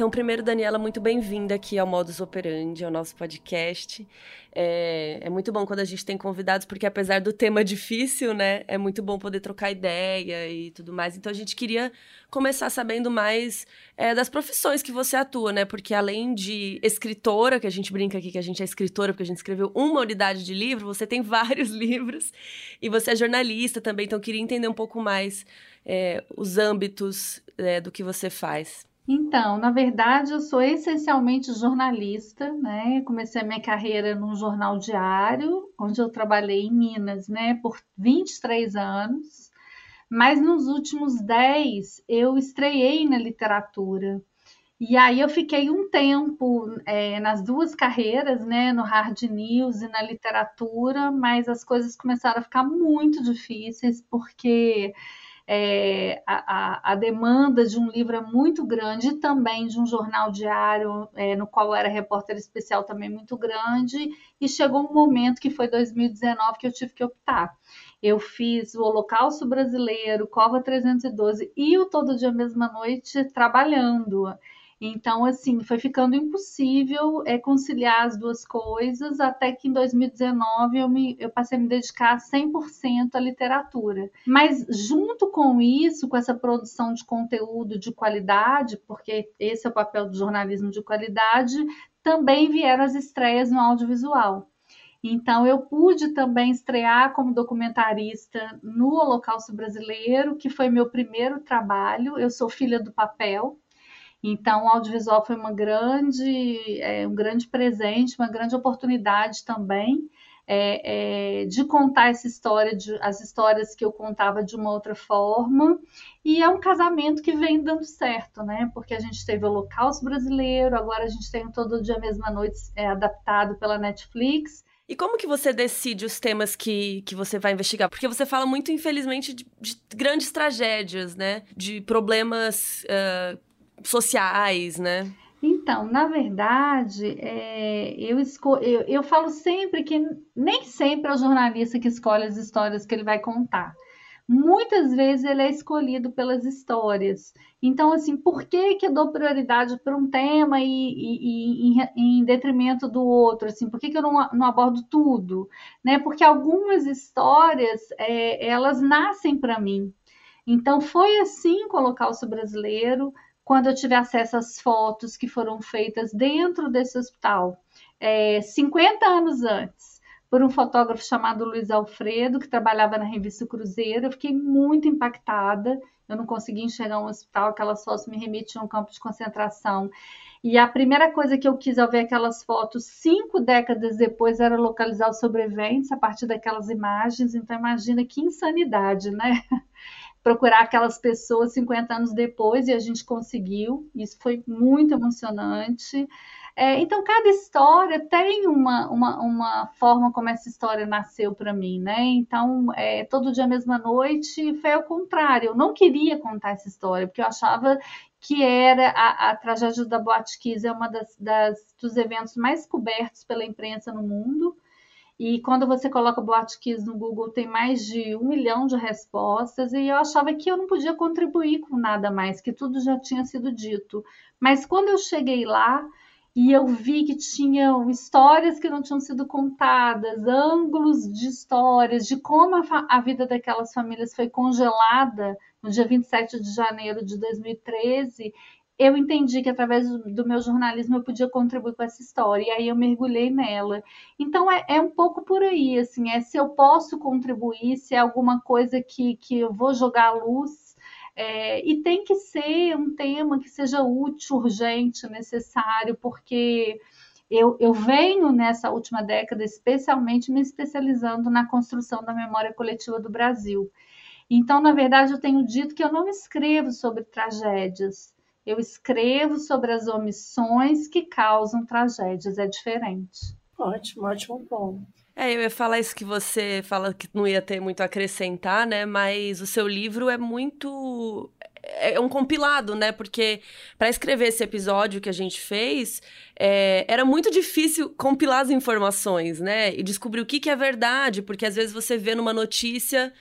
Então, primeiro, Daniela, muito bem-vinda aqui ao Modus Operandi, ao nosso podcast. É, é, muito bom quando a gente tem convidados, porque apesar do tema difícil, né, é muito bom poder trocar ideia e tudo mais. Então, a gente queria começar sabendo mais é, das profissões que você atua, né? Porque além de escritora, que a gente brinca aqui que a gente é escritora, porque a gente escreveu uma unidade de livro, você tem vários livros e você é jornalista também. Então, queria entender um pouco mais é, os âmbitos é, do que você faz. Então, na verdade, eu sou essencialmente jornalista, né? Comecei a minha carreira num jornal diário, onde eu trabalhei em Minas, né, por 23 anos. Mas nos últimos 10 eu estreiei na literatura. E aí eu fiquei um tempo é, nas duas carreiras, né, no hard news e na literatura, mas as coisas começaram a ficar muito difíceis porque é, a, a, demanda de um livro é muito grande também de um jornal diário, é, no qual era repórter especial também muito grande, e chegou um momento que foi 2019 que eu tive que optar. Eu fiz o Holocausto Brasileiro, Cova 312 e o Todo Dia Mesma Noite trabalhando. Então, assim, foi ficando impossível é, conciliar as duas coisas, até que em 2019 eu, me, eu passei a me dedicar 100% à literatura. Mas, junto com isso, com essa produção de conteúdo de qualidade, porque esse é o papel do jornalismo de qualidade, também vieram as estreias no audiovisual. Então, eu pude também estrear como documentarista no Holocausto Brasileiro, que foi meu primeiro trabalho. Eu sou filha do papel, então, o audiovisual foi uma grande, é, um grande presente, uma grande oportunidade também é, é, de contar essa história, de, as histórias que eu contava de uma outra forma. E é um casamento que vem dando certo, né? Porque a gente teve o Holocausto Brasileiro, agora a gente tem Todo Dia Mesma Noite é, adaptado pela Netflix. E como que você decide os temas que, que você vai investigar? Porque você fala muito, infelizmente, de, de grandes tragédias, né? De problemas uh, sociais, né? Então, na verdade, é, eu, esco eu, eu falo sempre que nem sempre é o jornalista que escolhe as histórias que ele vai contar. Muitas vezes ele é escolhido pelas histórias. Então, assim, por que, que eu dou prioridade para um tema e, e, e em, em, detrimento do outro? Assim, por que, que eu não, não abordo tudo? Né? Porque algumas histórias, é, elas nascem para mim. Então, foi assim colocar o brasileiro quando eu tive acesso às fotos que foram feitas dentro desse hospital, é, 50 anos antes, por um fotógrafo chamado Luiz Alfredo, que trabalhava na revista Cruzeiro. Eu fiquei muito impactada. Eu não conseguia enxergar um hospital, aquelas fotos me remetiam a um campo de concentração. E a primeira coisa que eu quis ao ver aquelas fotos, cinco décadas depois, era localizar os sobreviventes a partir daquelas imagens. Então, imagina que insanidade, né? Procurar aquelas pessoas 50 anos depois e a gente conseguiu. Isso foi muito emocionante. É, então, cada história tem uma, uma, uma, forma como essa história nasceu para mim, né? Então, é, todo dia, mesma noite, foi ao contrário. Eu não queria contar essa história, porque eu achava que era a, a tragédia da Boate Kiss, é uma das, das, dos eventos mais cobertos pela imprensa no mundo. E quando você coloca Boate Kiss no Google, tem mais de um milhão de respostas. E eu achava que eu não podia contribuir com nada mais, que tudo já tinha sido dito. Mas quando eu cheguei lá e eu vi que tinham histórias que não tinham sido contadas, ângulos de histórias, de como a, a vida daquelas famílias foi congelada no dia 27 de janeiro de 2013, eu entendi que através do meu jornalismo eu podia contribuir com essa história, e aí eu mergulhei nela. Então é, é um pouco por aí, assim, é se eu posso contribuir, se é alguma coisa que, que eu vou jogar à luz, é, e tem que ser um tema que seja útil, urgente, necessário, porque eu, eu, venho nessa última década, especialmente me especializando na construção da memória coletiva do Brasil. Então, na verdade, eu tenho dito que eu não escrevo sobre tragédias, eu escrevo sobre as omissões que causam tragédias. É diferente. Ótimo, ótimo ponto. É, eu ia falar isso que você fala que não ia ter muito a acrescentar, né? Mas o seu livro é muito é, é um compilado, né? Porque para escrever esse episódio que a gente fez, é, era muito difícil compilar as informações, né? E descobrir o que, que é verdade, porque às vezes você vê numa notícia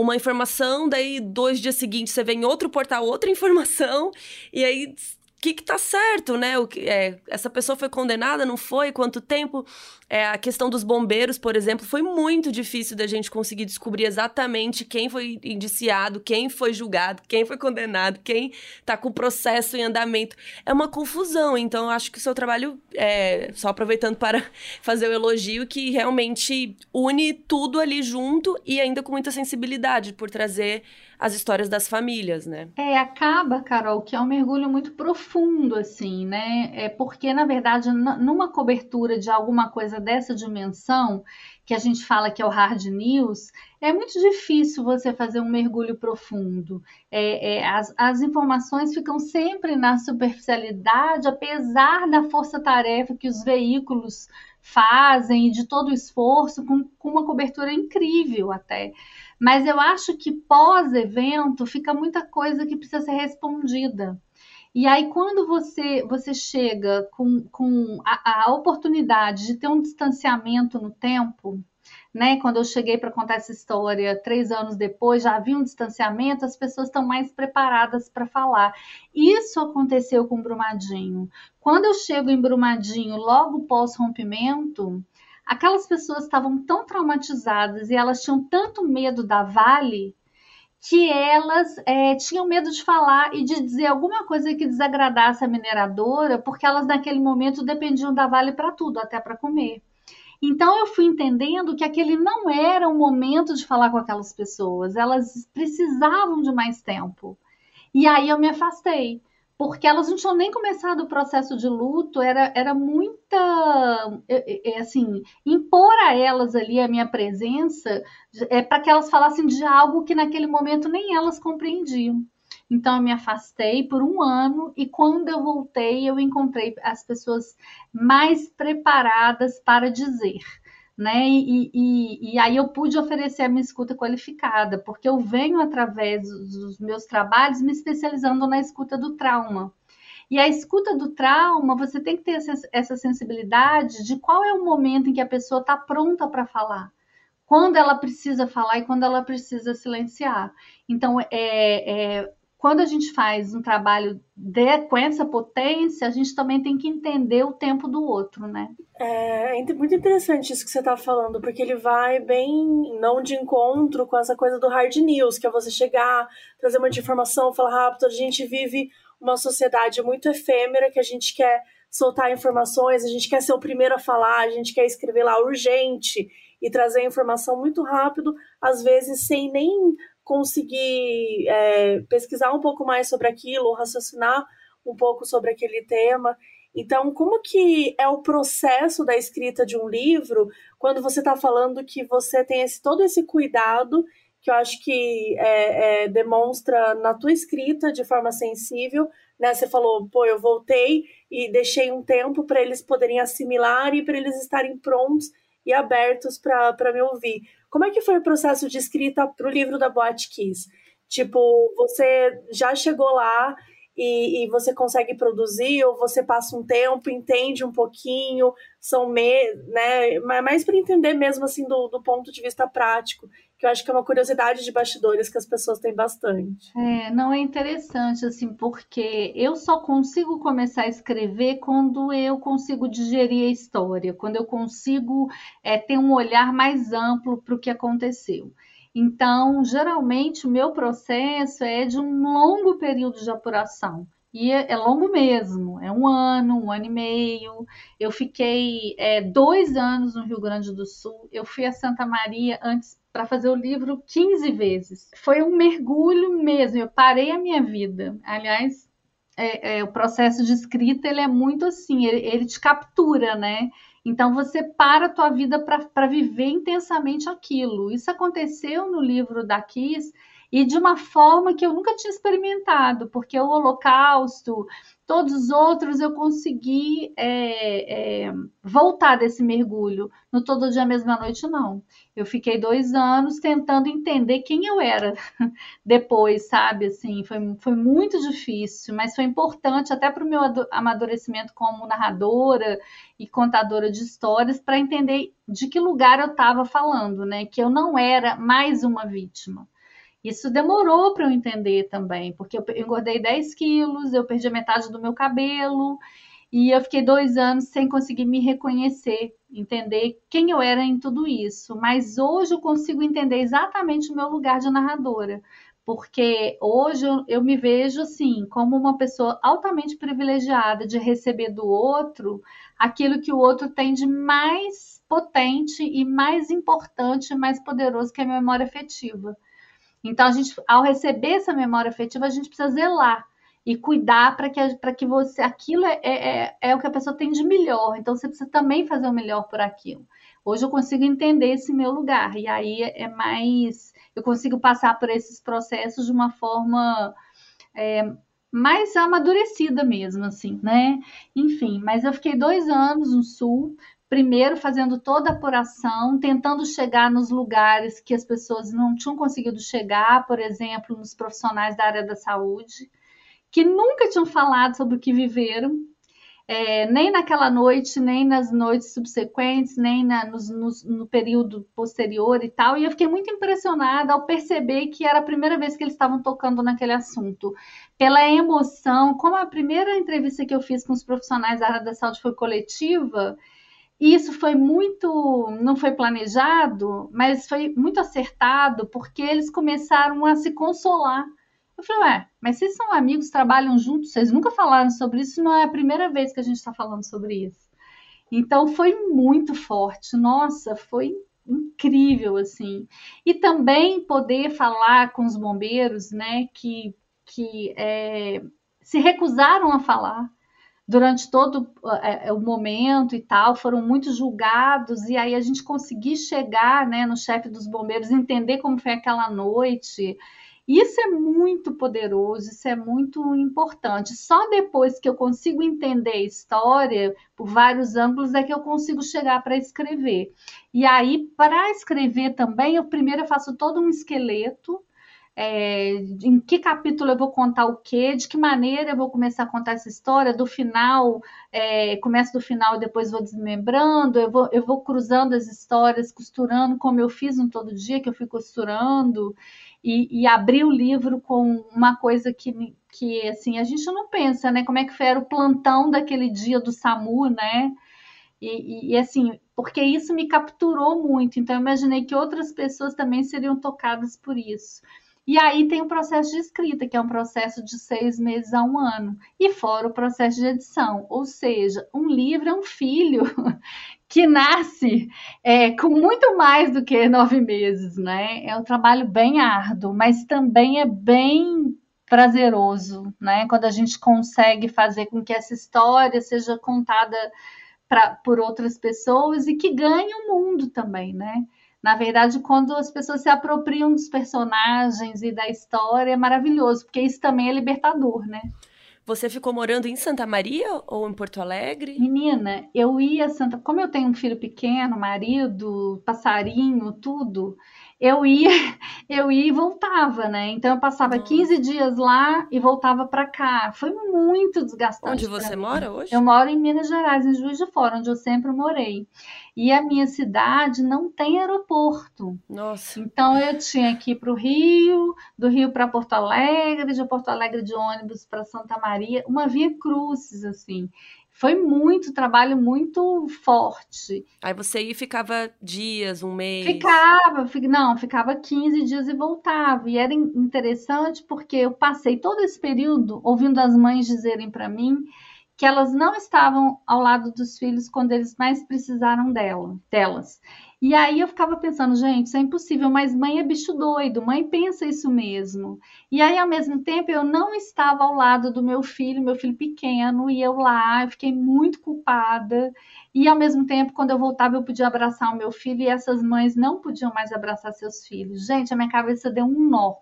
uma informação, daí dois dias seguintes você vê em outro portal outra informação, e aí que, que tá certo, né? O que, é, essa pessoa foi condenada, não foi? Quanto tempo? É, a questão dos bombeiros, por exemplo, foi muito difícil da gente conseguir descobrir exatamente quem foi indiciado, quem foi julgado, quem foi condenado, quem tá com o processo em andamento. É uma confusão, então eu acho que o seu trabalho, é, só aproveitando para fazer o elogio, que realmente une tudo ali junto e ainda com muita sensibilidade por trazer as histórias das famílias, né? É, acaba, Carol, que é um mergulho muito profundo, assim, né? É porque, na verdade, numa cobertura de alguma coisa dessa dimensão, que a gente fala que é o hard news, é muito difícil você fazer um mergulho profundo. É, é, as, as informações ficam sempre na superficialidade, apesar da força-tarefa que os veículos fazem de todo o esforço, com, com uma cobertura incrível até. Mas eu acho que pós-evento fica muita coisa que precisa ser respondida. E aí, quando você, você chega com, com a, a oportunidade de ter um distanciamento no tempo, né? Quando eu cheguei para contar essa história três anos depois, já havia um distanciamento, as pessoas estão mais preparadas para falar. Isso aconteceu com Brumadinho. Quando eu chego em Brumadinho, logo pós-rompimento, aquelas pessoas estavam tão traumatizadas e elas tinham tanto medo da Vale que elas é, tinham medo de falar e de dizer alguma coisa que desagradasse a mineradora, porque elas naquele momento dependiam da Vale para tudo, até para comer. Então eu fui entendendo que aquele não era o momento de falar com aquelas pessoas, elas precisavam de mais tempo. E aí eu me afastei porque elas não tinham nem começado o processo de luto, era, era muita, é, é, assim, impor a elas ali a minha presença, é para que elas falassem de algo que naquele momento nem elas compreendiam. Então eu me afastei por um ano e quando eu voltei eu encontrei as pessoas mais preparadas para dizer né? E, e, e, aí eu pude oferecer a minha escuta qualificada, porque eu venho através dos meus trabalhos me especializando na escuta do trauma. E a escuta do trauma, você tem que ter essa sensibilidade de qual é o momento em que a pessoa está pronta para falar, quando ela precisa falar e quando ela precisa silenciar. Então, é, é quando a gente faz um trabalho de, com essa potência, a gente também tem que entender o tempo do outro, né? É, é muito interessante isso que você está falando, porque ele vai bem não de encontro com essa coisa do hard news, que é você chegar, trazer uma informação, falar rápido. A gente vive uma sociedade muito efêmera que a gente quer soltar informações, a gente quer ser o primeiro a falar, a gente quer escrever lá urgente e trazer informação muito rápido, às vezes sem nem conseguir é, pesquisar um pouco mais sobre aquilo, raciocinar um pouco sobre aquele tema. Então, como que é o processo da escrita de um livro quando você está falando que você tem esse, todo esse cuidado que eu acho que é, é, demonstra na tua escrita de forma sensível, né? Você falou, pô, eu voltei e deixei um tempo para eles poderem assimilar e para eles estarem prontos e abertos para me ouvir. Como é que foi o processo de escrita para o livro da Boate Kiss? Tipo, você já chegou lá e, e, você consegue produzir, ou você passa um tempo, entende um pouquinho, são me, né? Mas mais para entender mesmo assim do, do ponto de vista prático que eu acho que é uma curiosidade de bastidores que as pessoas têm bastante. É, não é interessante assim, porque eu só consigo começar a escrever quando eu consigo digerir a história, quando eu consigo é, ter um olhar mais amplo para o que aconteceu. Então, geralmente, o meu processo é de um longo período de apuração. E é, é longo mesmo, é um ano, um ano e meio. Eu fiquei é, dois anos no Rio Grande do Sul. Eu fui a Santa Maria antes para fazer o livro 15 vezes. Foi um mergulho mesmo. Eu parei a minha vida. Aliás, é, é, o processo de escrita ele é muito assim, ele, ele te captura, né? Então você para a tua vida para viver intensamente aquilo. Isso aconteceu no livro da Kiss e de uma forma que eu nunca tinha experimentado, porque o Holocausto, todos os outros eu consegui é, é, voltar desse mergulho. No todo dia, mesma noite, não. Eu fiquei dois anos tentando entender quem eu era depois, sabe? Assim, foi, foi muito difícil, mas foi importante até para o meu amadurecimento como narradora e contadora de histórias para entender de que lugar eu estava falando, né? Que eu não era mais uma vítima isso demorou para eu entender também, porque eu engordei 10 quilos, eu perdi a metade do meu cabelo e eu fiquei dois anos sem conseguir me reconhecer, entender quem eu era em tudo isso. Mas hoje eu consigo entender exatamente o meu lugar de narradora, porque hoje eu, eu me vejo assim como uma pessoa altamente privilegiada de receber do outro aquilo que o outro tem de mais potente e mais importante, mais poderoso que a memória afetiva. Então, a gente, ao receber essa memória afetiva, a gente precisa zelar e cuidar para que, que você. Aquilo é, é, é, é o que a pessoa tem de melhor. Então, você precisa também fazer o melhor por aquilo. Hoje eu consigo entender esse meu lugar. E aí é mais. Eu consigo passar por esses processos de uma forma. É, mais amadurecida mesmo, assim, né? Enfim, mas eu fiquei dois anos no Sul, primeiro fazendo toda a apuração, tentando chegar nos lugares que as pessoas não tinham conseguido chegar, por exemplo, nos profissionais da área da saúde, que nunca tinham falado sobre o que viveram, é, nem naquela noite, nem nas noites subsequentes, nem na, nos, nos, no período posterior e tal. E eu fiquei muito impressionada ao perceber que era a primeira vez que eles estavam tocando naquele assunto. Pela emoção, como a primeira entrevista que eu fiz com os profissionais da área da saúde foi coletiva, e isso foi muito, não foi planejado, mas foi muito acertado, porque eles começaram a se consolar. Eu falei, ué, mas vocês são amigos, trabalham juntos, vocês nunca falaram sobre isso, não é a primeira vez que a gente está falando sobre isso. Então foi muito forte, nossa, foi incrível, assim. E também poder falar com os bombeiros, né, que, que é, se recusaram a falar durante todo é, é, o momento e tal, foram muito julgados, e aí a gente conseguir chegar né, no chefe dos bombeiros, entender como foi aquela noite. Isso é muito poderoso, isso é muito importante. Só depois que eu consigo entender a história por vários ângulos é que eu consigo chegar para escrever. E aí, para escrever também, eu primeiro faço todo um esqueleto é, em que capítulo eu vou contar o quê, de que maneira eu vou começar a contar essa história, do final, é, começo do final e depois vou desmembrando, eu vou, eu vou cruzando as histórias, costurando, como eu fiz no todo dia, que eu fui costurando, e, e abri o livro com uma coisa que, que assim, a gente não pensa, né? Como é que era o plantão daquele dia do SAMU, né? E, e, e, assim, porque isso me capturou muito, então eu imaginei que outras pessoas também seriam tocadas por isso. E aí tem o processo de escrita, que é um processo de seis meses a um ano, e fora o processo de edição, ou seja, um livro é um filho que nasce é, com muito mais do que nove meses, né? É um trabalho bem árduo, mas também é bem prazeroso, né? Quando a gente consegue fazer com que essa história seja contada pra, por outras pessoas e que ganhe o mundo também, né? Na verdade, quando as pessoas se apropriam dos personagens e da história, é maravilhoso, porque isso também é libertador, né? Você ficou morando em Santa Maria ou em Porto Alegre? Menina, eu ia Santa, como eu tenho um filho pequeno, marido, passarinho, tudo, eu ia, eu ia e voltava, né? Então eu passava Nossa. 15 dias lá e voltava para cá. Foi muito desgastante. Onde você mora hoje? Eu moro em Minas Gerais, em Juiz de Fora, onde eu sempre morei. E a minha cidade não tem aeroporto. Nossa. Então eu tinha que ir para o Rio, do Rio para Porto Alegre, de Porto Alegre de ônibus para Santa Maria, uma via cruzes assim. Foi muito trabalho, muito forte. Aí você ia e ficava dias, um mês? Ficava, não, ficava 15 dias e voltava. E era interessante porque eu passei todo esse período ouvindo as mães dizerem para mim que elas não estavam ao lado dos filhos quando eles mais precisaram dela, delas. E aí eu ficava pensando, gente, isso é impossível, mas mãe é bicho doido, mãe pensa isso mesmo. E aí, ao mesmo tempo, eu não estava ao lado do meu filho, meu filho pequeno, e eu lá, eu fiquei muito culpada. E ao mesmo tempo, quando eu voltava, eu podia abraçar o meu filho, e essas mães não podiam mais abraçar seus filhos. Gente, a minha cabeça deu um nó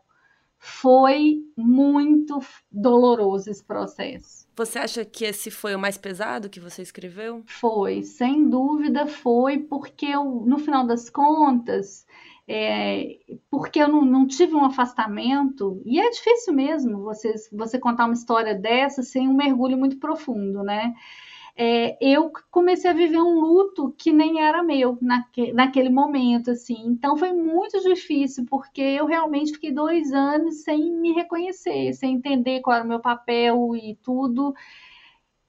Foi muito doloroso esse processo. Você acha que esse foi o mais pesado que você escreveu? Foi, sem dúvida foi, porque eu, no final das contas, é, porque eu não, não, tive um afastamento, e é difícil mesmo você, você contar uma história dessa sem um mergulho muito profundo, né? É, eu comecei a viver um luto que nem era meu naque, naquele momento, assim. Então foi muito difícil, porque eu realmente fiquei dois anos sem me reconhecer, sem entender qual era o meu papel e tudo.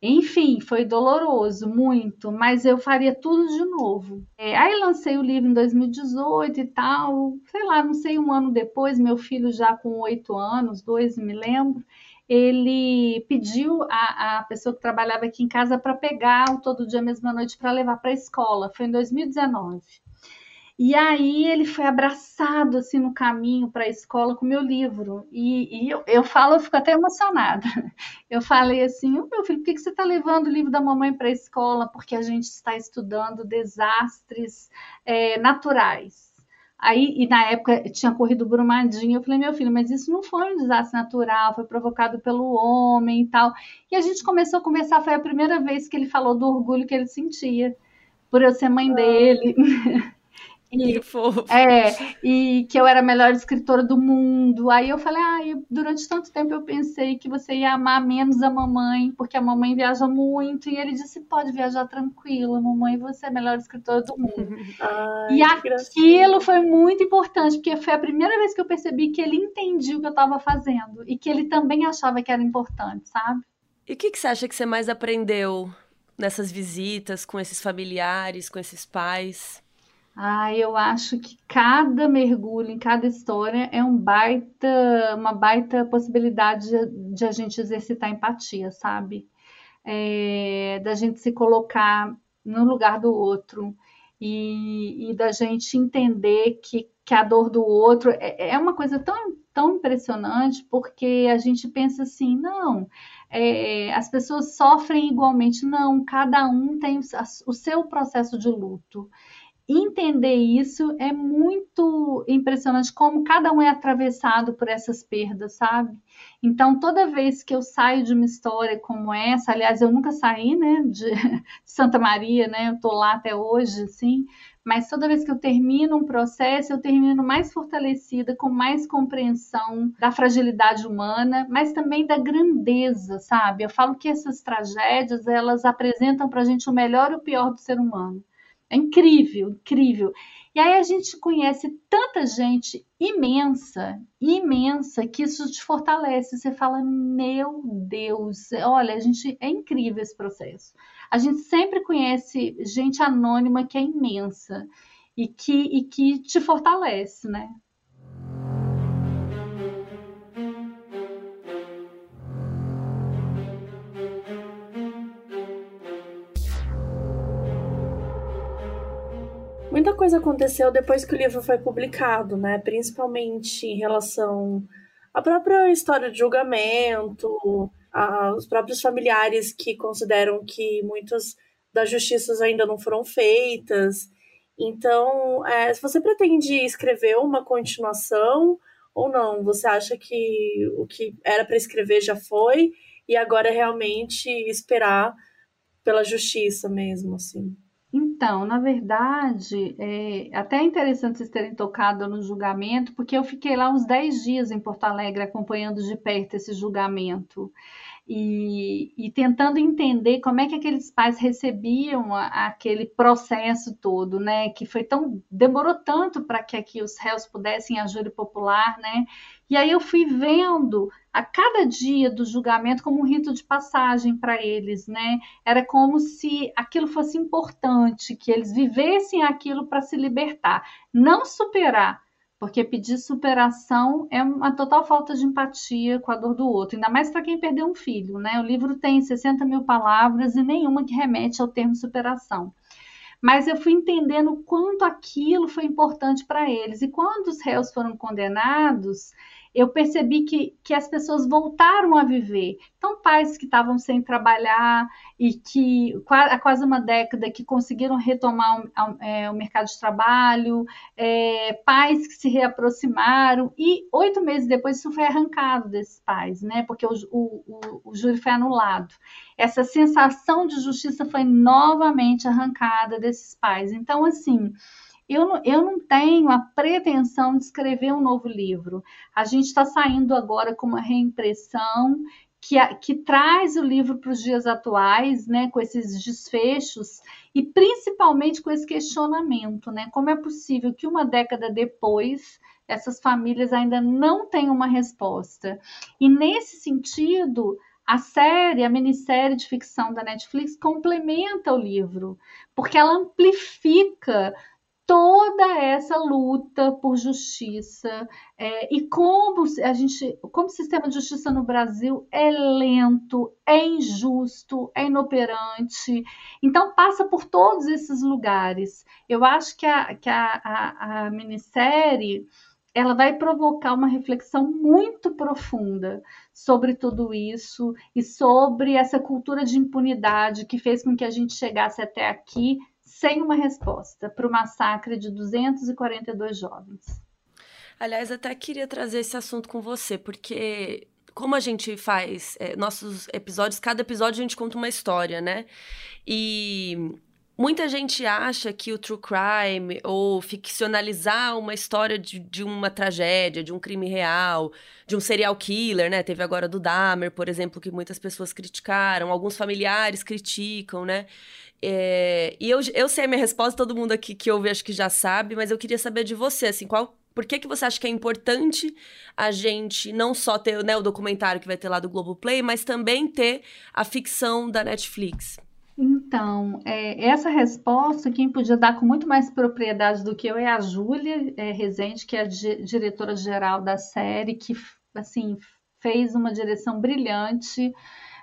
Enfim, foi doloroso, muito, mas eu faria tudo de novo. É, aí lancei o livro em 2018 e tal, sei lá, não sei, um ano depois, meu filho já com oito anos, dois, me lembro, ele pediu a, a pessoa que trabalhava aqui em casa para pegar o todo dia, mesma noite, para levar para a escola. Foi em 2019. E aí ele foi abraçado assim no caminho para a escola com meu livro. E, e eu, eu, falo, eu fico até emocionada. Eu falei assim, oh, meu filho, por que, que você está levando o livro da mamãe para a escola? Porque a gente está estudando desastres é, naturais. Aí, e na época tinha corrido Brumadinho, eu falei, meu filho, mas isso não foi um desastre natural, foi provocado pelo homem e tal. E a gente começou a conversar, foi a primeira vez que ele falou do orgulho que ele sentia por eu ser mãe dele. E, fofo. É, e que eu era a melhor escritora do mundo. Aí eu falei, ah, durante tanto tempo eu pensei que você ia amar menos a mamãe, porque a mamãe viaja muito. E ele disse, pode viajar tranquila, mamãe, você é a melhor escritora do mundo. Ai, e aquilo foi muito importante, porque foi a primeira vez que eu percebi que ele entendia o que eu estava fazendo e que ele também achava que era importante, sabe? E o que, que você acha que você mais aprendeu nessas visitas com esses familiares, com esses pais? Ah, eu acho que cada mergulho em cada história é um baita, uma baita possibilidade de, de a gente exercitar empatia, sabe? É, da gente se colocar no lugar do outro e, e da gente entender que, que a dor do outro é, é uma coisa tão, tão impressionante porque a gente pensa assim, não, é, as pessoas sofrem igualmente, não, cada um tem o seu processo de luto entender isso é muito impressionante como cada um é atravessado por essas perdas, sabe? Então, toda vez que eu saio de uma história como essa, aliás, eu nunca saí, né, de Santa Maria, né? Eu tô lá até hoje, assim, mas toda vez que eu termino um processo, eu termino mais fortalecida, com mais compreensão da fragilidade humana, mas também da grandeza, sabe? Eu falo que essas tragédias, elas apresentam pra gente o melhor e o pior do ser humano. É incrível, incrível. E aí a gente conhece tanta gente imensa, imensa, que isso te fortalece. Você fala, meu Deus, olha, a gente é incrível esse processo. A gente sempre conhece gente anônima que é imensa e que, e que te fortalece, né? Coisa aconteceu depois que o livro foi publicado, né? Principalmente em relação à própria história de julgamento, aos próprios familiares que consideram que muitas das justiças ainda não foram feitas. Então, é, se você pretende escrever uma continuação ou não, você acha que o que era para escrever já foi e agora é realmente esperar pela justiça mesmo, assim? Então, na verdade, é até interessante vocês terem tocado no julgamento, porque eu fiquei lá uns 10 dias em Porto Alegre acompanhando de perto esse julgamento e, e tentando entender como é que aqueles pais recebiam a, aquele processo todo, né? Que foi tão demorou tanto para que aqui os réus pudessem a júri popular, né? E aí eu fui vendo a cada dia do julgamento como um rito de passagem para eles, né? Era como se aquilo fosse importante, que eles vivessem aquilo para se libertar, não superar, porque pedir superação é uma total falta de empatia com a dor do outro, ainda mais para quem perdeu um filho, né? O livro tem 60 mil palavras e nenhuma que remete ao termo superação. Mas eu fui entendendo quanto aquilo foi importante para eles. E quando os réus foram condenados, eu percebi que, que as pessoas voltaram a viver. Então, pais que estavam sem trabalhar e que há quase uma década que conseguiram retomar o, é, o mercado de trabalho, é, pais que se reaproximaram, e oito meses depois isso foi arrancado desses pais, né? Porque o, o, o, júri foi anulado. Essa sensação de justiça foi novamente arrancada desses pais. Então, assim eu não, eu não tenho a pretensão de escrever um novo livro. A gente está saindo agora com uma reimpressão que, que traz o livro para os dias atuais, né, com esses desfechos e principalmente com esse questionamento, né, como é possível que uma década depois essas famílias ainda não tenham uma resposta? E nesse sentido, a série, a minissérie de ficção da Netflix complementa o livro, porque ela amplifica toda essa luta por justiça é, e como a gente, como o sistema de justiça no Brasil é lento, é injusto, é inoperante, então passa por todos esses lugares. Eu acho que a, que a, a, a minissérie ela vai provocar uma reflexão muito profunda sobre tudo isso e sobre essa cultura de impunidade que fez com que a gente chegasse até aqui sem uma resposta para o massacre de 242 jovens. Aliás, até queria trazer esse assunto com você, porque como a gente faz é, nossos episódios, cada episódio a gente conta uma história, né? E muita gente acha que o true crime ou ficcionalizar uma história de, de, uma tragédia, de um crime real, de um serial killer, né? Teve agora do Dahmer, por exemplo, que muitas pessoas criticaram, alguns familiares criticam, né? É, e eu, eu sei a minha resposta, todo mundo aqui que ouve acho que já sabe, mas eu queria saber de você, assim, qual. Por que, que você acha que é importante a gente não só ter né, o documentário que vai ter lá do Globoplay, mas também ter a ficção da Netflix? Então, é, essa resposta, quem podia dar com muito mais propriedade do que eu é a Júlia é, Rezende, que é a diretora-geral da série, que, assim, fez uma direção brilhante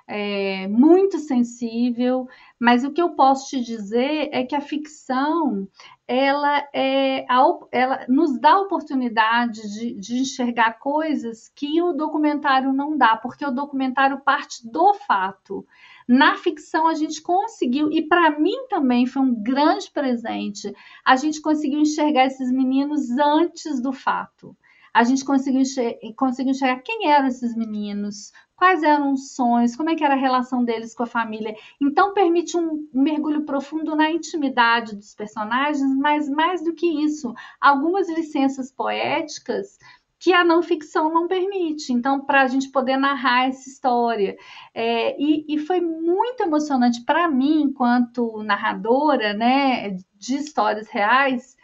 é, muito sensível, mas o que eu posso te dizer é que a ficção ela, é, ela nos dá a oportunidade de, de enxergar coisas que o documentário não dá, porque o documentário parte do fato. Na ficção, a gente conseguiu, e para mim também foi um grande presente, a gente conseguiu enxergar esses meninos antes do fato. A gente conseguiu enxergar, conseguiu enxergar quem eram esses meninos, quais eram os sonhos, como é que era a relação deles com a família. Então permite um, mergulho profundo na intimidade dos personagens, mas mais do que isso, algumas licenças poéticas que a não ficção não permite. Então, para a gente poder narrar essa história. É, e, e, foi muito emocionante para mim, enquanto narradora né, de histórias reais,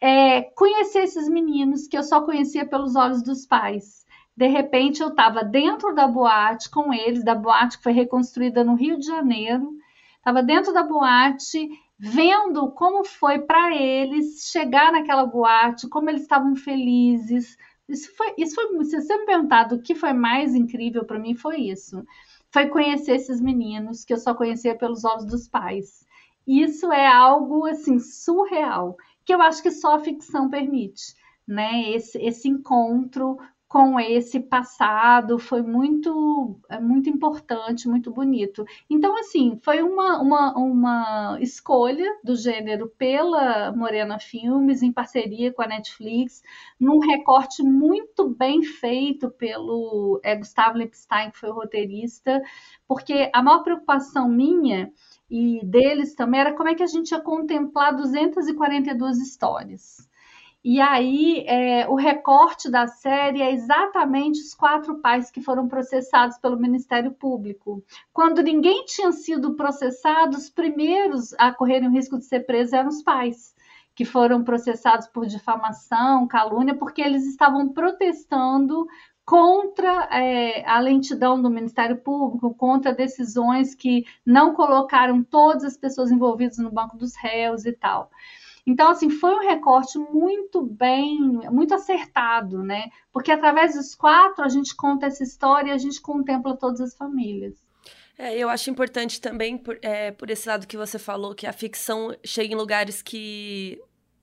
é, conhecer esses meninos que eu só conhecia pelos olhos dos pais. De repente, eu estava dentro da boate com eles, da boate que foi reconstruída no Rio de Janeiro. Estava dentro da boate, vendo como foi para eles chegar naquela boate, como eles estavam felizes. Isso foi, isso foi, se você me perguntar o que foi mais incrível para mim, foi isso. Foi conhecer esses meninos que eu só conhecia pelos olhos dos pais. Isso é algo assim surreal, que eu acho que só a ficção permite, né? Esse, esse encontro com esse passado foi muito é muito importante, muito bonito. Então, assim, foi uma, uma, uma escolha do gênero pela Morena Filmes, em parceria com a Netflix, num recorte muito bem feito pelo é, Gustavo Lepstein, que foi o roteirista, porque a maior preocupação minha e deles também era como é que a gente ia contemplar 242 histórias. E aí, é, o recorte da série é exatamente os quatro pais que foram processados pelo Ministério Público. Quando ninguém tinha sido processado, os primeiros a correrem o risco de ser presos eram os pais, que foram processados por difamação, calúnia, porque eles estavam protestando contra é, a lentidão do Ministério Público, contra decisões que não colocaram todas as pessoas envolvidas no banco dos réus e tal. Então, assim, foi um recorte muito bem, muito acertado, né? Porque através dos quatro a gente conta essa história e a gente contempla todas as famílias. É, eu acho importante também, por, é, por esse lado que você falou, que a ficção chega em lugares que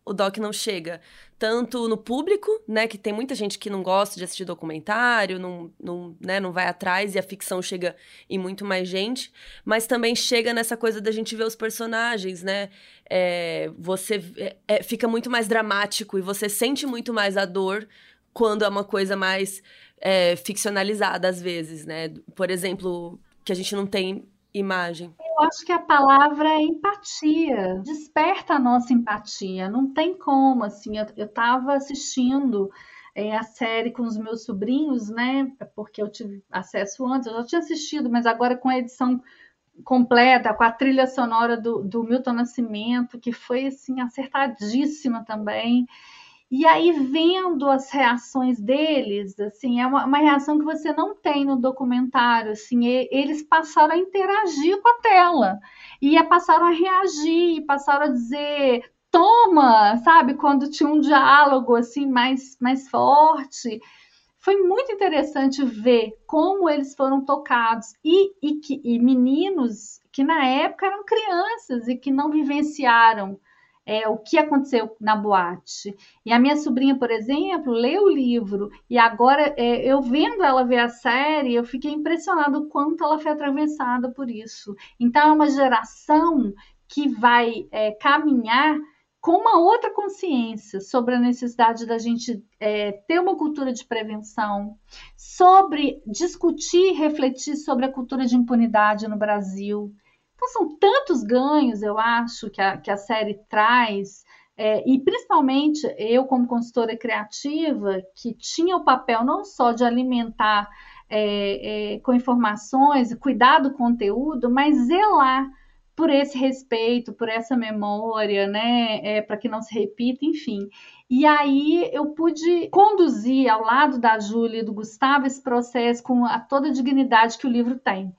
o doc não chega tanto no público, né, que tem muita gente que não gosta de assistir documentário, não, não, né, não vai atrás e a ficção chega em muito mais gente, mas também chega nessa coisa da gente ver os personagens, né, é, você é, é fica muito mais dramático e você sente muito mais a dor quando é uma coisa mais é, ficcionalizada às vezes, né, por exemplo, que a gente não tem imagem. Eu acho que a palavra é empatia, desperta a nossa empatia, não tem como, assim, eu estava assistindo é, a série com os meus sobrinhos, né, porque eu tive acesso antes, eu já tinha assistido, mas agora com a edição completa, com a trilha sonora do, do Milton Nascimento, que foi, assim, acertadíssima também, e aí, vendo as reações deles, assim, é uma, uma, reação que você não tem no documentário, assim, eles passaram a interagir com a tela, e passaram a reagir, passaram a dizer, toma, sabe, quando tinha um diálogo, assim, mais, mais forte, foi muito interessante ver como eles foram tocados, e, e, que, e meninos que na época eram crianças e que não vivenciaram é, o que aconteceu na boate. E a minha sobrinha, por exemplo, leu o livro e agora é, eu vendo ela ver a série, eu fiquei impressionada o quanto ela foi atravessada por isso. Então é uma geração que vai é, caminhar com uma outra consciência sobre a necessidade da gente é, ter uma cultura de prevenção, sobre discutir e refletir sobre a cultura de impunidade no Brasil. Então, são tantos ganhos, eu acho, que a, que a série traz, é, e principalmente eu, como consultora criativa, que tinha o papel não só de alimentar é, é, com informações, cuidar do conteúdo, mas zelar por esse respeito, por essa memória, né, é, para que não se repita, enfim. E aí eu pude conduzir ao lado da Júlia e do Gustavo esse processo com a toda a dignidade que o livro tem.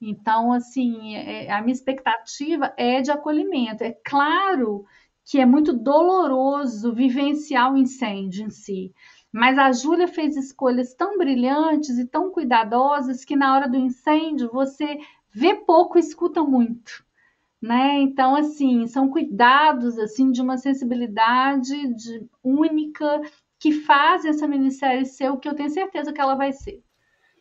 Então, assim, é, a minha expectativa é de acolhimento. É claro que é muito doloroso vivenciar o incêndio em si, mas a Júlia fez escolhas tão brilhantes e tão cuidadosas que na hora do incêndio você vê pouco e escuta muito. Né? Então, assim, são cuidados assim de uma sensibilidade de, única que faz essa minissérie ser o que eu tenho certeza que ela vai ser.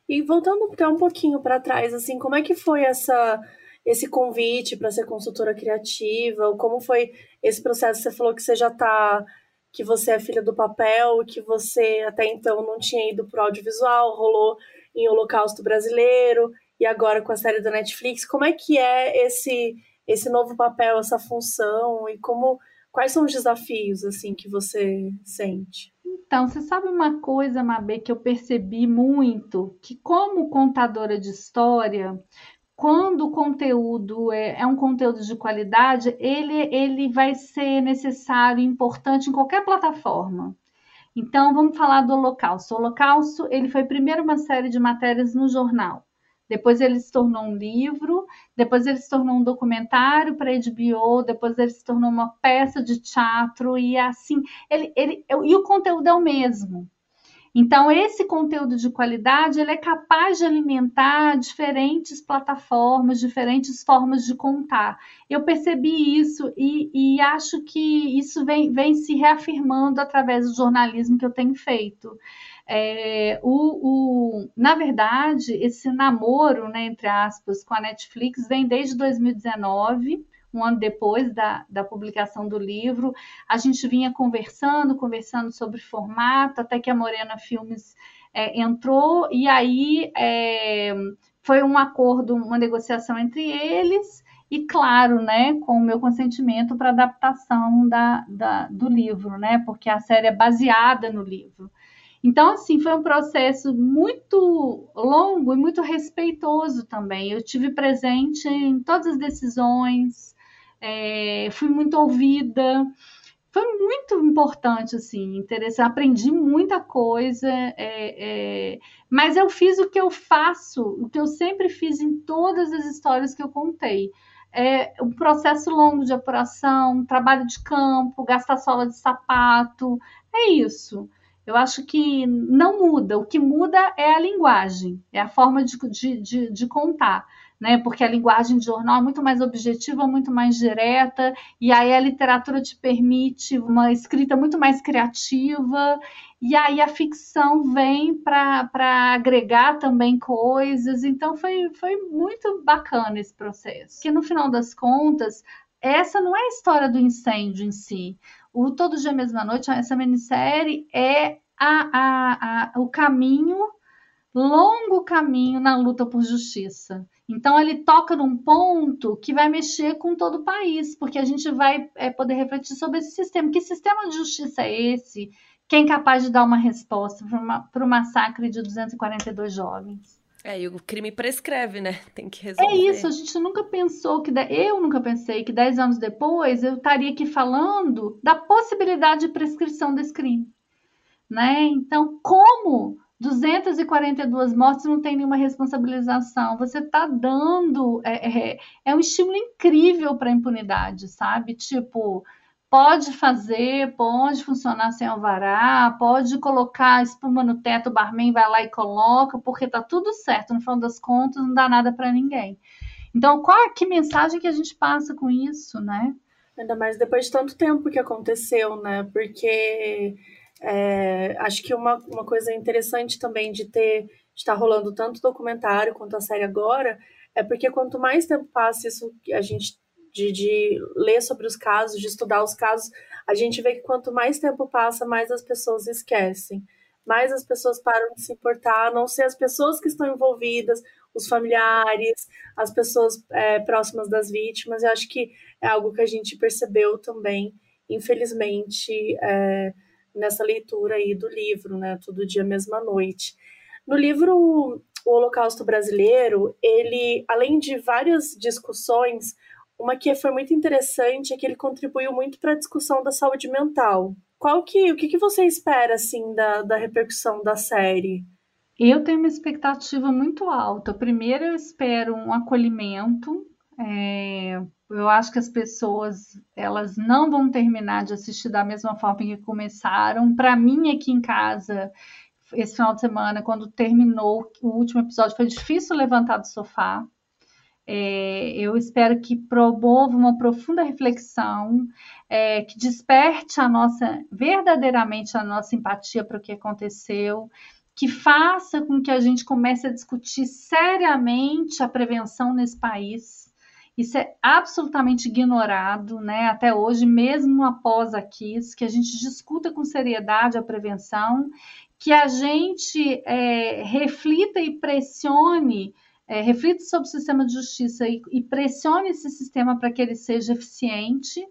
E voltando até um pouquinho para trás, assim, como é que foi essa esse convite para ser consultora criativa? Como foi esse processo? Você falou que você já está que você é filha do papel, que você até então não tinha ido para o audiovisual, rolou em Holocausto Brasileiro e agora com a série da Netflix. Como é que é esse esse novo papel, essa função e como quais são os desafios assim que você sente? Então, você sabe uma coisa, Mabê, que eu percebi muito, que como contadora de história, quando o conteúdo é, é, um conteúdo de qualidade, ele, ele vai ser necessário importante em qualquer plataforma. Então, vamos falar do Holocausto. O Holocausto, ele foi primeiro uma série de matérias no jornal. Depois ele se tornou um livro, depois ele se tornou um documentário para HBO, depois ele se tornou uma peça de teatro e assim, ele, ele, e o conteúdo é o mesmo. Então, esse conteúdo de qualidade ele é capaz de alimentar diferentes plataformas, diferentes formas de contar. Eu percebi isso e, e acho que isso vem, vem se reafirmando através do jornalismo que eu tenho feito. É, o, o, na verdade, esse namoro, né, entre aspas, com a Netflix vem desde 2019, um ano depois da, da publicação do livro. A gente vinha conversando, conversando sobre formato, até que a Morena Filmes é, entrou, e aí é, foi um acordo, uma negociação entre eles, e claro, né, com o meu consentimento para adaptação da, da, do livro, né, porque a série é baseada no livro. Então, assim, foi um processo muito longo e muito respeitoso também. Eu tive presente em todas as decisões, é, fui muito ouvida. Foi muito importante, assim, interessante. Aprendi muita coisa, é, é, mas eu fiz o que eu faço, o que eu sempre fiz em todas as histórias que eu contei. É um processo longo de apuração, trabalho de campo, gastar sola de sapato, é isso. Eu acho que não muda. O que muda é a linguagem, é a forma de, de, de, de contar. né? Porque a linguagem de jornal é muito mais objetiva, muito mais direta, e aí a literatura te permite uma escrita muito mais criativa, e aí a ficção vem para agregar também coisas. Então foi, foi muito bacana esse processo. Que no final das contas, essa não é a história do incêndio em si. O Todo Dia Mesma Noite, essa minissérie, é a, a, a, o caminho, longo caminho na luta por justiça. Então, ele toca num ponto que vai mexer com todo o país, porque a gente vai é, poder refletir sobre esse sistema. Que sistema de justiça é esse? Quem é capaz de dar uma resposta para o massacre de 242 jovens? É, e o crime prescreve, né? Tem que resolver. É isso, a gente nunca pensou que. Eu nunca pensei que 10 anos depois eu estaria aqui falando da possibilidade de prescrição desse crime. Né? Então, como 242 mortes não tem nenhuma responsabilização. Você está dando. É, é, é, um estímulo incrível para a impunidade, sabe? Tipo, pode fazer, pode funcionar sem alvará, pode colocar espuma no teto, o barman vai lá e coloca, porque tá tudo certo. No final das contas, não dá nada para ninguém. Então, qual que mensagem que a gente passa com isso, né? Ainda mais depois de tanto tempo que aconteceu, né? Porque é, acho que uma, uma coisa interessante também de ter de estar tá rolando tanto documentário quanto a série agora é porque quanto mais tempo passa isso a gente de, de ler sobre os casos, de estudar os casos, a gente vê que quanto mais tempo passa, mais as pessoas esquecem, mais as pessoas param de se importar, a não ser as pessoas que estão envolvidas, os familiares, as pessoas é, próximas das vítimas. Eu acho que é algo que a gente percebeu também, infelizmente. É, nessa leitura aí do livro, né? Todo dia, mesma noite. No livro O Holocausto Brasileiro, ele, além de várias discussões, uma que foi muito interessante é que ele contribuiu muito para a discussão da saúde mental. Qual que, o que, que você espera assim da, da repercussão da série? Eu tenho uma expectativa muito alta. Primeiro, eu espero um acolhimento é, eu acho que as pessoas elas não vão terminar de assistir da mesma forma que começaram. Para mim, aqui em casa, esse final de semana, quando terminou o último episódio, foi difícil levantar do sofá. É, eu espero que promova uma profunda reflexão, é, que desperte a nossa, verdadeiramente a nossa empatia para o que aconteceu, que faça com que a gente comece a discutir seriamente a prevenção nesse país isso é absolutamente ignorado, né? Até hoje, mesmo após a KISS, que a gente discuta com seriedade a prevenção, que a gente é, reflita e pressione, é, reflita sobre o sistema de justiça e, e pressione esse sistema para que ele seja eficiente,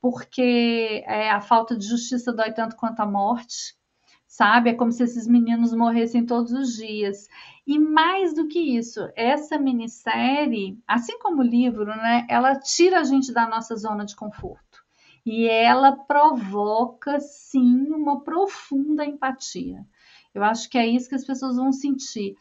porque é, a falta de justiça dói tanto quanto a morte sabe? É como se esses meninos morressem todos os dias. E mais do que isso, essa minissérie, assim como o livro, né, ela tira a gente da nossa zona de conforto. E ela provoca, sim, uma profunda empatia. Eu acho que é isso que as pessoas vão sentir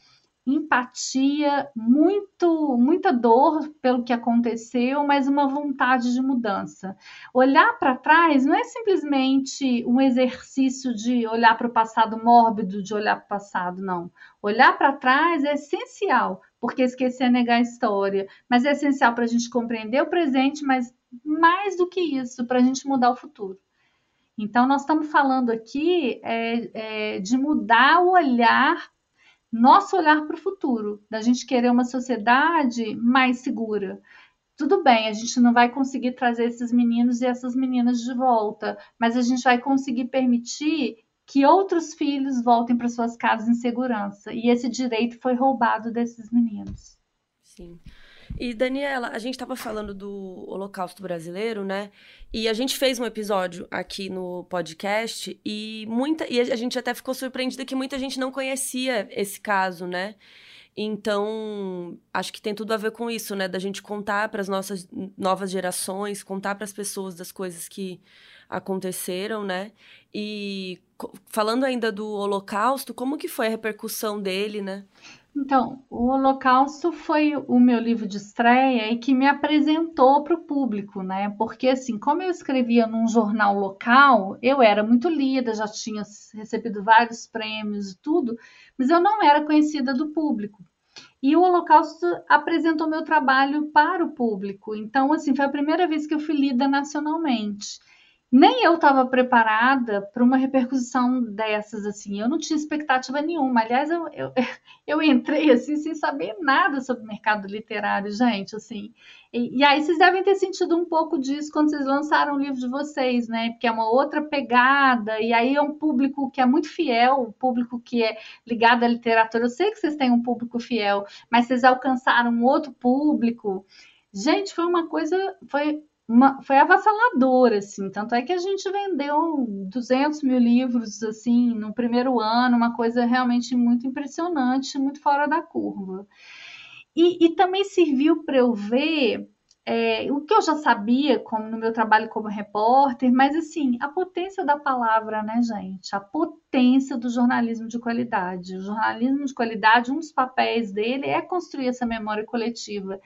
empatia, muito, muita dor pelo que aconteceu, mas uma vontade de mudança. Olhar para trás não é simplesmente um exercício de olhar para o passado mórbido, de olhar para o passado, não. Olhar para trás é essencial, porque esquecer é negar a história, mas é essencial para a gente compreender o presente, mas mais do que isso, para a gente mudar o futuro. Então, nós estamos falando aqui é, é, de mudar o olhar nosso olhar para o futuro, da gente querer uma sociedade mais segura. Tudo bem, a gente não vai conseguir trazer esses meninos e essas meninas de volta, mas a gente vai conseguir permitir que outros filhos voltem para suas casas em segurança. E esse direito foi roubado desses meninos. Sim. E Daniela, a gente estava falando do Holocausto Brasileiro, né? E a gente fez um episódio aqui no podcast e muita e a gente até ficou surpreendida que muita gente não conhecia esse caso, né? Então, acho que tem tudo a ver com isso, né? Da gente contar para as nossas novas gerações, contar para as pessoas das coisas que aconteceram, né? E falando ainda do Holocausto, como que foi a repercussão dele, né? Então, o Holocausto foi o meu livro de estreia e que me apresentou para o público, né? Porque, assim, como eu escrevia num jornal local, eu era muito lida, já tinha recebido vários prêmios e tudo, mas eu não era conhecida do público. e o Holocausto apresentou meu trabalho para o público. Então, assim, foi a primeira vez que eu fui lida nacionalmente nem eu estava preparada para uma repercussão dessas, assim, eu não tinha expectativa nenhuma. Aliás, eu, eu, eu entrei assim sem saber nada sobre o mercado literário, gente, assim. E, e, aí vocês devem ter sentido um pouco disso quando vocês lançaram o livro de vocês, né? Porque é uma outra pegada, e aí é um público que é muito fiel, um público que é ligado à literatura. Eu sei que vocês têm um público fiel, mas vocês alcançaram um outro público. Gente, foi uma coisa, foi uma, foi avassalador, assim. Tanto é que a gente vendeu 200 mil livros, assim, no primeiro ano, uma coisa realmente muito impressionante, muito fora da curva. E, e também serviu para eu ver é, o que eu já sabia como no meu trabalho como repórter, mas assim, a potência da palavra, né, gente? A potência do jornalismo de qualidade. O jornalismo de qualidade, um dos papéis dele é construir essa memória coletiva.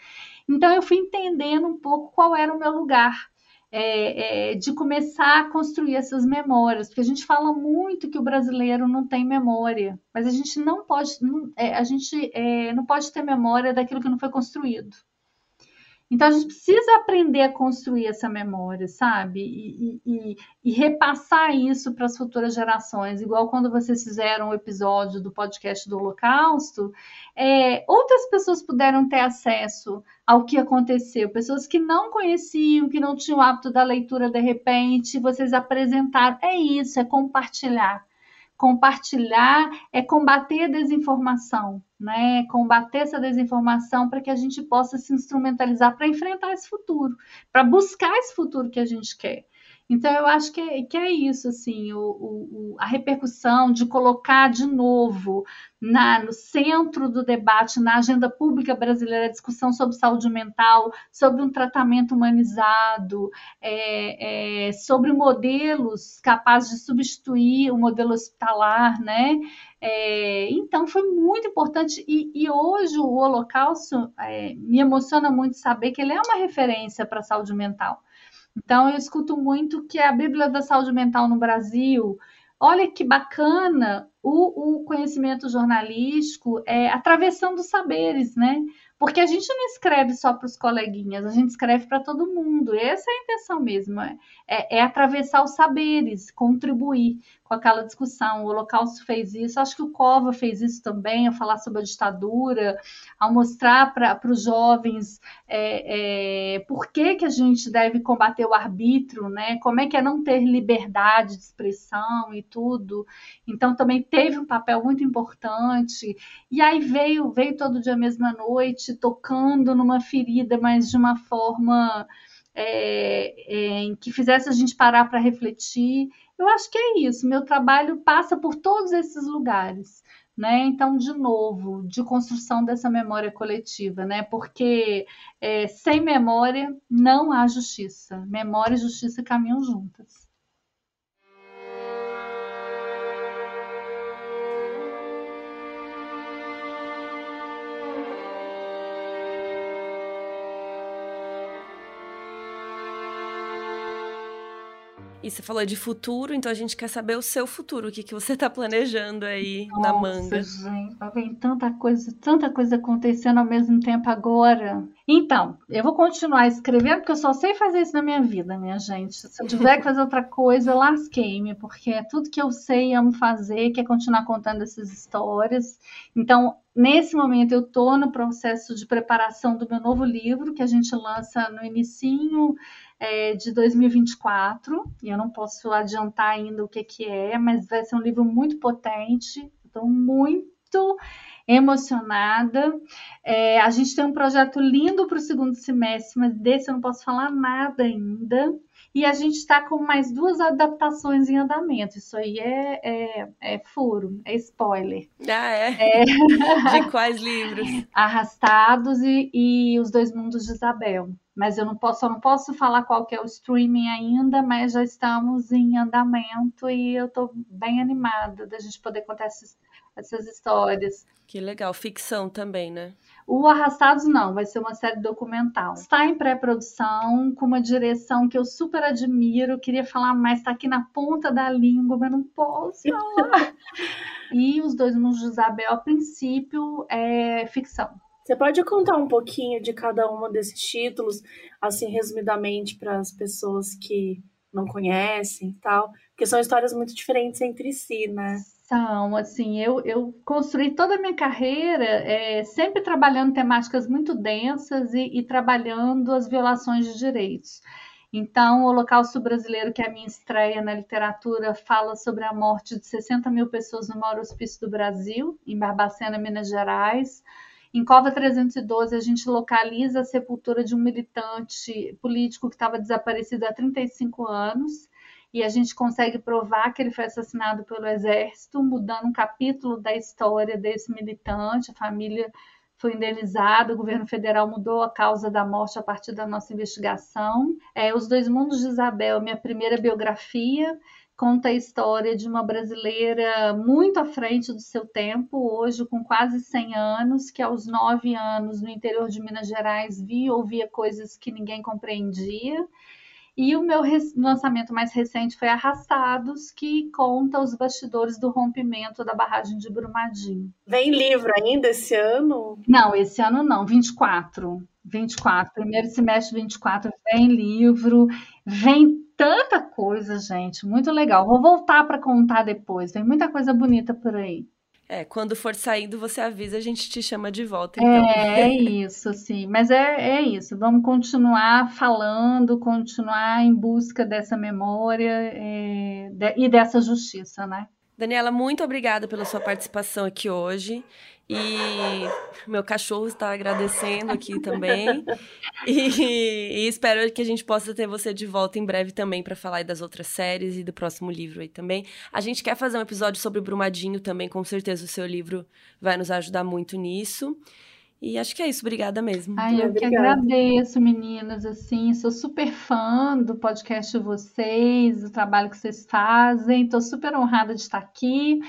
Então eu fui entendendo um pouco qual era o meu lugar. É, é, de começar a construir essas memórias, porque a gente fala muito que o brasileiro não tem memória, mas a gente não pode, não, é, a gente é, não pode ter memória daquilo que não foi construído. Então a gente precisa aprender a construir essa memória, sabe? E, e, e repassar isso para as futuras gerações. Igual quando vocês fizeram o episódio do podcast do Holocausto, é, outras pessoas puderam ter acesso ao que aconteceu, pessoas que não conheciam, que não tinham o hábito da leitura de repente, vocês apresentaram. É isso, é compartilhar. Compartilhar é combater a desinformação, né? Combater essa desinformação para que a gente possa se instrumentalizar para enfrentar esse futuro, para buscar esse futuro que a gente quer. Então, eu acho que é, que é isso, assim, o, o, a repercussão de colocar de novo na, no centro do debate, na agenda pública brasileira, a discussão sobre saúde mental, sobre um tratamento humanizado, é, é, sobre modelos capazes de substituir o modelo hospitalar, né? É, então, foi muito importante. E, e hoje, o Holocausto é, me emociona muito saber que ele é uma referência para a saúde mental. Então, eu escuto muito que a Bíblia da Saúde Mental no Brasil, olha que bacana o, o conhecimento jornalístico é atravessando os saberes, né? Porque a gente não escreve só para os coleguinhas, a gente escreve para todo mundo. Essa é a intenção mesmo, é, é, é, atravessar os saberes, contribuir com aquela discussão. O Holocausto fez isso, acho que o Cova fez isso também, ao falar sobre a ditadura, ao mostrar para os jovens é, é, por que, que a gente deve combater o arbítrio, né? como é que é não ter liberdade de expressão e tudo. Então também teve um papel muito importante. E aí veio, veio todo dia mesma noite, tocando numa ferida, mas de uma forma é, é, que fizesse a gente parar para refletir. Eu acho que é isso. Meu trabalho passa por todos esses lugares. Né? Então, de novo, de construção dessa memória coletiva, né? Porque é, sem memória não há justiça. Memória e justiça caminham juntas. E você falou de futuro, então a gente quer saber o seu futuro, o que, que você está planejando aí Nossa, na manga. Gente, vem tanta coisa, tanta coisa acontecendo ao mesmo tempo agora. Então, eu vou continuar escrevendo, porque eu só sei fazer isso na minha vida, minha gente. Se eu tiver que fazer outra coisa, lasquei-me, porque é tudo que eu sei e amo fazer, que é continuar contando essas histórias. Então, nesse momento, eu estou no processo de preparação do meu novo livro, que a gente lança no inicinho é, de 2024, e eu não posso adiantar ainda o que, que é, mas vai ser um livro muito potente, estou muito emocionada. É, a gente tem um projeto lindo para o segundo semestre, mas desse eu não posso falar nada ainda. E a gente está com mais duas adaptações em andamento. Isso aí é, é, é furo, é spoiler. Ah, é? é... De quais livros? Arrastados e, e Os Dois Mundos de Isabel mas eu não posso, só não posso falar qual que é o streaming ainda, mas já estamos em andamento e eu estou bem animada da gente poder contar essas, essas histórias. Que legal, ficção também, né? O Arrastados não, vai ser uma série documental. Está em pré-produção, com uma direção que eu super admiro, queria falar mais, está aqui na ponta da língua, mas não posso falar. e Os Dois Mundos de Isabel, a princípio, é ficção Você pode contar um pouquinho de cada um desses títulos, assim, resumidamente, para as pessoas que não conhecem e tal? Porque são histórias muito diferentes entre si, né? São, assim, eu, eu construí toda a minha carreira é, sempre trabalhando temáticas muito densas e, e trabalhando as violações de direitos. Então, o Holocausto Brasileiro, que é a minha estreia na literatura, fala sobre a morte de 60 mil pessoas no maior hospício do Brasil, em Barbacena, Minas Gerais. Em Cova 312, a gente localiza a sepultura de um militante político que estava desaparecido há 35 anos e a gente consegue provar que ele foi assassinado pelo exército, mudando um capítulo da história desse militante. A família foi indenizada, o governo federal mudou a causa da morte a partir da nossa investigação. É, Os Dois Mundos de Isabel, minha primeira biografia, conta a história de uma brasileira muito à frente do seu tempo, hoje com quase 100 anos, que aos 9 anos no interior de Minas Gerais via ou ouvia coisas que ninguém compreendia. E o meu lançamento mais recente foi Arrastados, que conta os bastidores do rompimento da barragem de Brumadinho. Vem livro ainda esse ano? Não, esse ano não, 24. 24, primeiro semestre 24 vem livro, vem tanta coisa, gente, muito legal. Vou voltar para contar depois, vem muita coisa bonita por aí. É, quando for saindo, você avisa, a gente te chama de volta, então. É, é isso, sim. Mas é, é isso. Vamos continuar falando, continuar em busca dessa memória é, de, e dessa justiça, né? Daniela, muito obrigada pela sua participação aqui hoje. E meu cachorro está agradecendo aqui também. E, e, espero que a gente possa ter você de volta em breve também para falar das outras séries e do próximo livro aí também. A gente quer fazer um episódio sobre Brumadinho também, com certeza o seu livro vai nos ajudar muito nisso. E acho que é isso, obrigada mesmo. Ai, eu que agradeço, meninas, assim, sou super fã do podcast de vocês, do trabalho que vocês fazem, estou super honrada de estar aqui.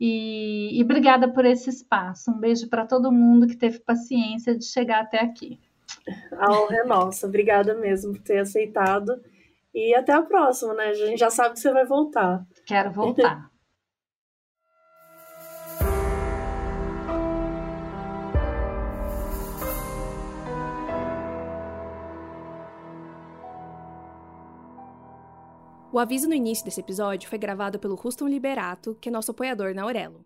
E, e obrigada por esse espaço. Um beijo para todo mundo que teve paciência de chegar até aqui. A honra é nossa. Obrigada mesmo por ter aceitado. E até a próxima, né? A gente já sabe que você vai voltar. Quero voltar. O aviso no início desse episódio foi gravado pelo Ruston Liberato, que é nosso apoiador na Aurelo.